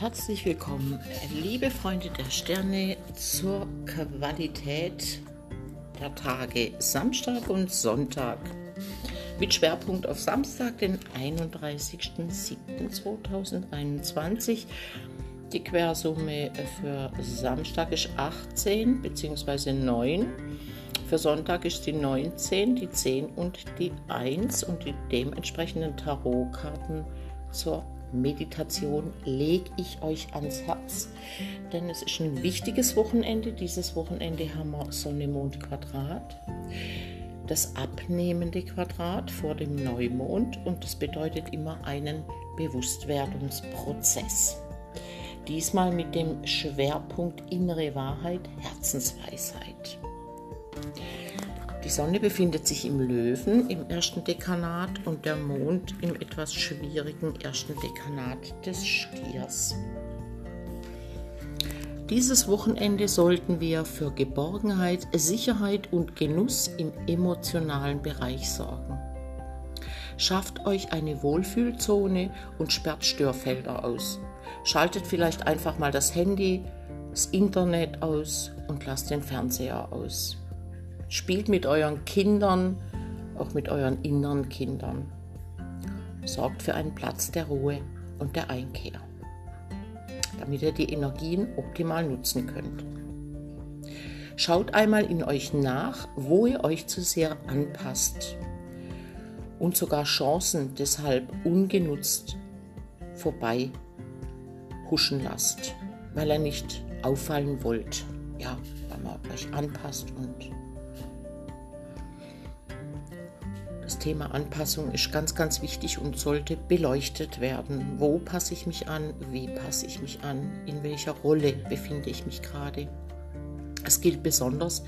Herzlich willkommen, liebe Freunde der Sterne, zur Qualität der Tage Samstag und Sonntag. Mit Schwerpunkt auf Samstag, den 31.07.2021. Die Quersumme für Samstag ist 18 bzw. 9. Für Sonntag ist die 19, die 10 und die 1 und die dementsprechenden Tarotkarten zur Meditation lege ich euch ans Herz, denn es ist ein wichtiges Wochenende. Dieses Wochenende haben wir Sonne-Mond-Quadrat, das abnehmende Quadrat vor dem Neumond und das bedeutet immer einen Bewusstwerdungsprozess. Diesmal mit dem Schwerpunkt innere Wahrheit, Herzensweisheit. Die Sonne befindet sich im Löwen im ersten Dekanat und der Mond im etwas schwierigen ersten Dekanat des Stiers. Dieses Wochenende sollten wir für Geborgenheit, Sicherheit und Genuss im emotionalen Bereich sorgen. Schafft euch eine Wohlfühlzone und sperrt Störfelder aus. Schaltet vielleicht einfach mal das Handy, das Internet aus und lasst den Fernseher aus. Spielt mit euren Kindern, auch mit euren inneren Kindern. Sorgt für einen Platz der Ruhe und der Einkehr, damit ihr die Energien optimal nutzen könnt. Schaut einmal in euch nach, wo ihr euch zu sehr anpasst und sogar Chancen deshalb ungenutzt vorbei huschen lasst, weil ihr nicht auffallen wollt. Ja, weil man euch anpasst und Das Thema Anpassung ist ganz, ganz wichtig und sollte beleuchtet werden. Wo passe ich mich an? Wie passe ich mich an? In welcher Rolle befinde ich mich gerade? Es gilt besonders,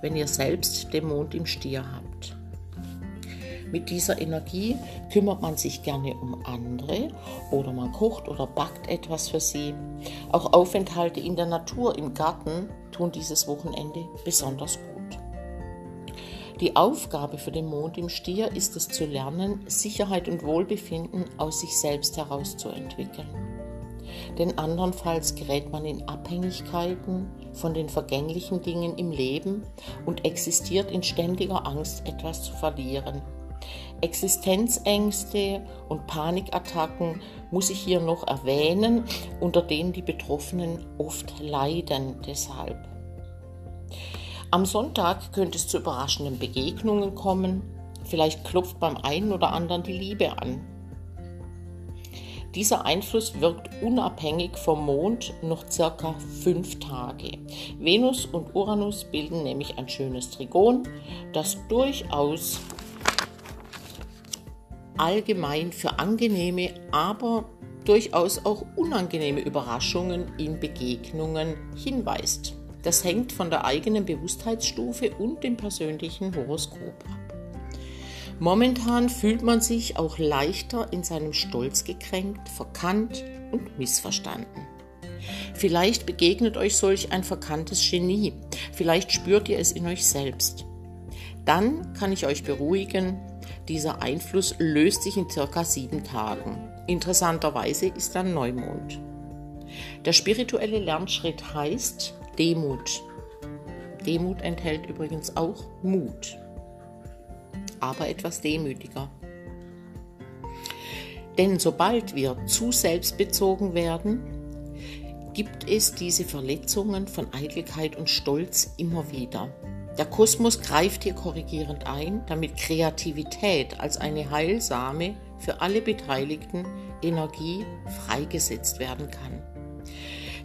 wenn ihr selbst den Mond im Stier habt. Mit dieser Energie kümmert man sich gerne um andere oder man kocht oder backt etwas für sie. Auch Aufenthalte in der Natur, im Garten tun dieses Wochenende besonders gut. Die Aufgabe für den Mond im Stier ist es zu lernen, Sicherheit und Wohlbefinden aus sich selbst heraus zu entwickeln. Denn andernfalls gerät man in Abhängigkeiten von den vergänglichen Dingen im Leben und existiert in ständiger Angst, etwas zu verlieren. Existenzängste und Panikattacken muss ich hier noch erwähnen, unter denen die Betroffenen oft leiden deshalb. Am Sonntag könnte es zu überraschenden Begegnungen kommen. Vielleicht klopft beim einen oder anderen die Liebe an. Dieser Einfluss wirkt unabhängig vom Mond noch circa fünf Tage. Venus und Uranus bilden nämlich ein schönes Trigon, das durchaus allgemein für angenehme, aber durchaus auch unangenehme Überraschungen in Begegnungen hinweist. Das hängt von der eigenen Bewusstheitsstufe und dem persönlichen Horoskop ab. Momentan fühlt man sich auch leichter in seinem Stolz gekränkt, verkannt und missverstanden. Vielleicht begegnet euch solch ein verkanntes Genie, vielleicht spürt ihr es in euch selbst. Dann kann ich euch beruhigen, dieser Einfluss löst sich in circa sieben Tagen. Interessanterweise ist dann Neumond. Der spirituelle Lernschritt heißt, Demut. Demut enthält übrigens auch Mut, aber etwas demütiger. Denn sobald wir zu selbstbezogen werden, gibt es diese Verletzungen von Eitelkeit und Stolz immer wieder. Der Kosmos greift hier korrigierend ein, damit Kreativität als eine heilsame, für alle Beteiligten Energie freigesetzt werden kann.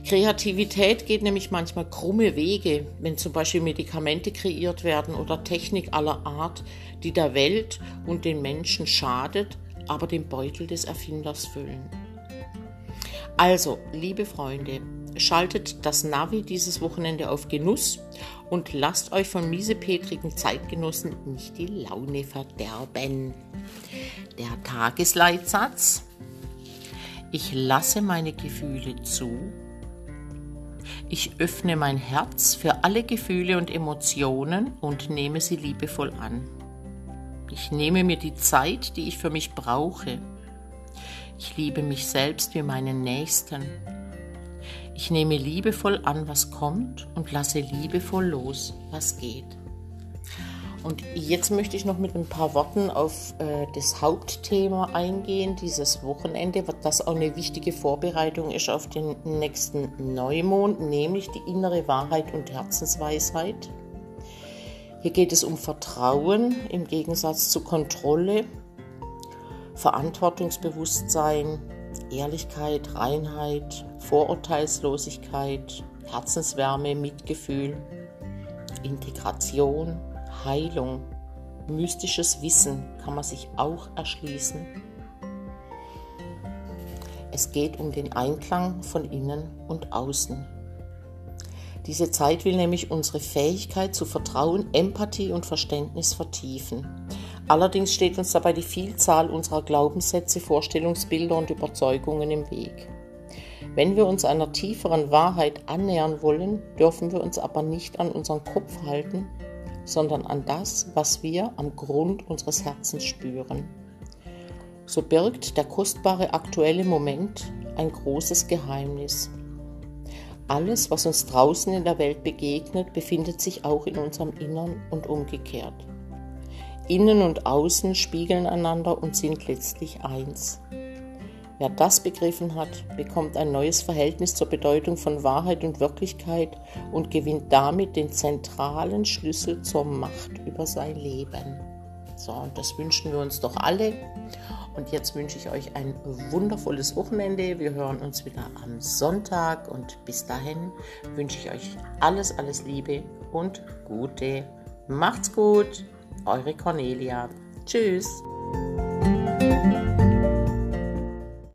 Kreativität geht nämlich manchmal krumme Wege, wenn zum Beispiel Medikamente kreiert werden oder Technik aller Art, die der Welt und den Menschen schadet, aber den Beutel des Erfinders füllen. Also, liebe Freunde, schaltet das Navi dieses Wochenende auf Genuss und lasst euch von miesepetrigen Zeitgenossen nicht die Laune verderben. Der Tagesleitsatz. Ich lasse meine Gefühle zu ich öffne mein Herz für alle Gefühle und Emotionen und nehme sie liebevoll an. Ich nehme mir die Zeit, die ich für mich brauche. Ich liebe mich selbst wie meinen Nächsten Ich nehme liebevoll an, was kommt und lasse liebevoll los, was geht. Und jetzt möchte ich noch mit ein paar Worten auf äh, das Hauptthema eingehen, dieses Wochenende, das auch eine wichtige Vorbereitung ist auf den nächsten Neumond, nämlich die innere Wahrheit und Herzensweisheit. Hier geht es um Vertrauen im Gegensatz zu Kontrolle, Verantwortungsbewusstsein, Ehrlichkeit, Reinheit, Vorurteilslosigkeit, Herzenswärme, Mitgefühl, Integration, Heilung, mystisches Wissen kann man sich auch erschließen. Es geht um den Einklang von innen und außen. Diese Zeit will nämlich unsere Fähigkeit zu Vertrauen, Empathie und Verständnis vertiefen. Allerdings steht uns dabei die Vielzahl unserer Glaubenssätze, Vorstellungsbilder und Überzeugungen im Weg. Wenn wir uns einer tieferen Wahrheit annähern wollen, dürfen wir uns aber nicht an unseren Kopf halten, sondern an das, was wir am Grund unseres Herzens spüren. So birgt der kostbare aktuelle Moment ein großes Geheimnis. Alles, was uns draußen in der Welt begegnet, befindet sich auch in unserem Innern und umgekehrt. Innen und Außen spiegeln einander und sind letztlich eins. Wer das begriffen hat, bekommt ein neues Verhältnis zur Bedeutung von Wahrheit und Wirklichkeit und gewinnt damit den zentralen Schlüssel zur Macht über sein Leben. So, und das wünschen wir uns doch alle. Und jetzt wünsche ich euch ein wundervolles Wochenende. Wir hören uns wieder am Sonntag und bis dahin wünsche ich euch alles, alles Liebe und Gute. Macht's gut, eure Cornelia. Tschüss.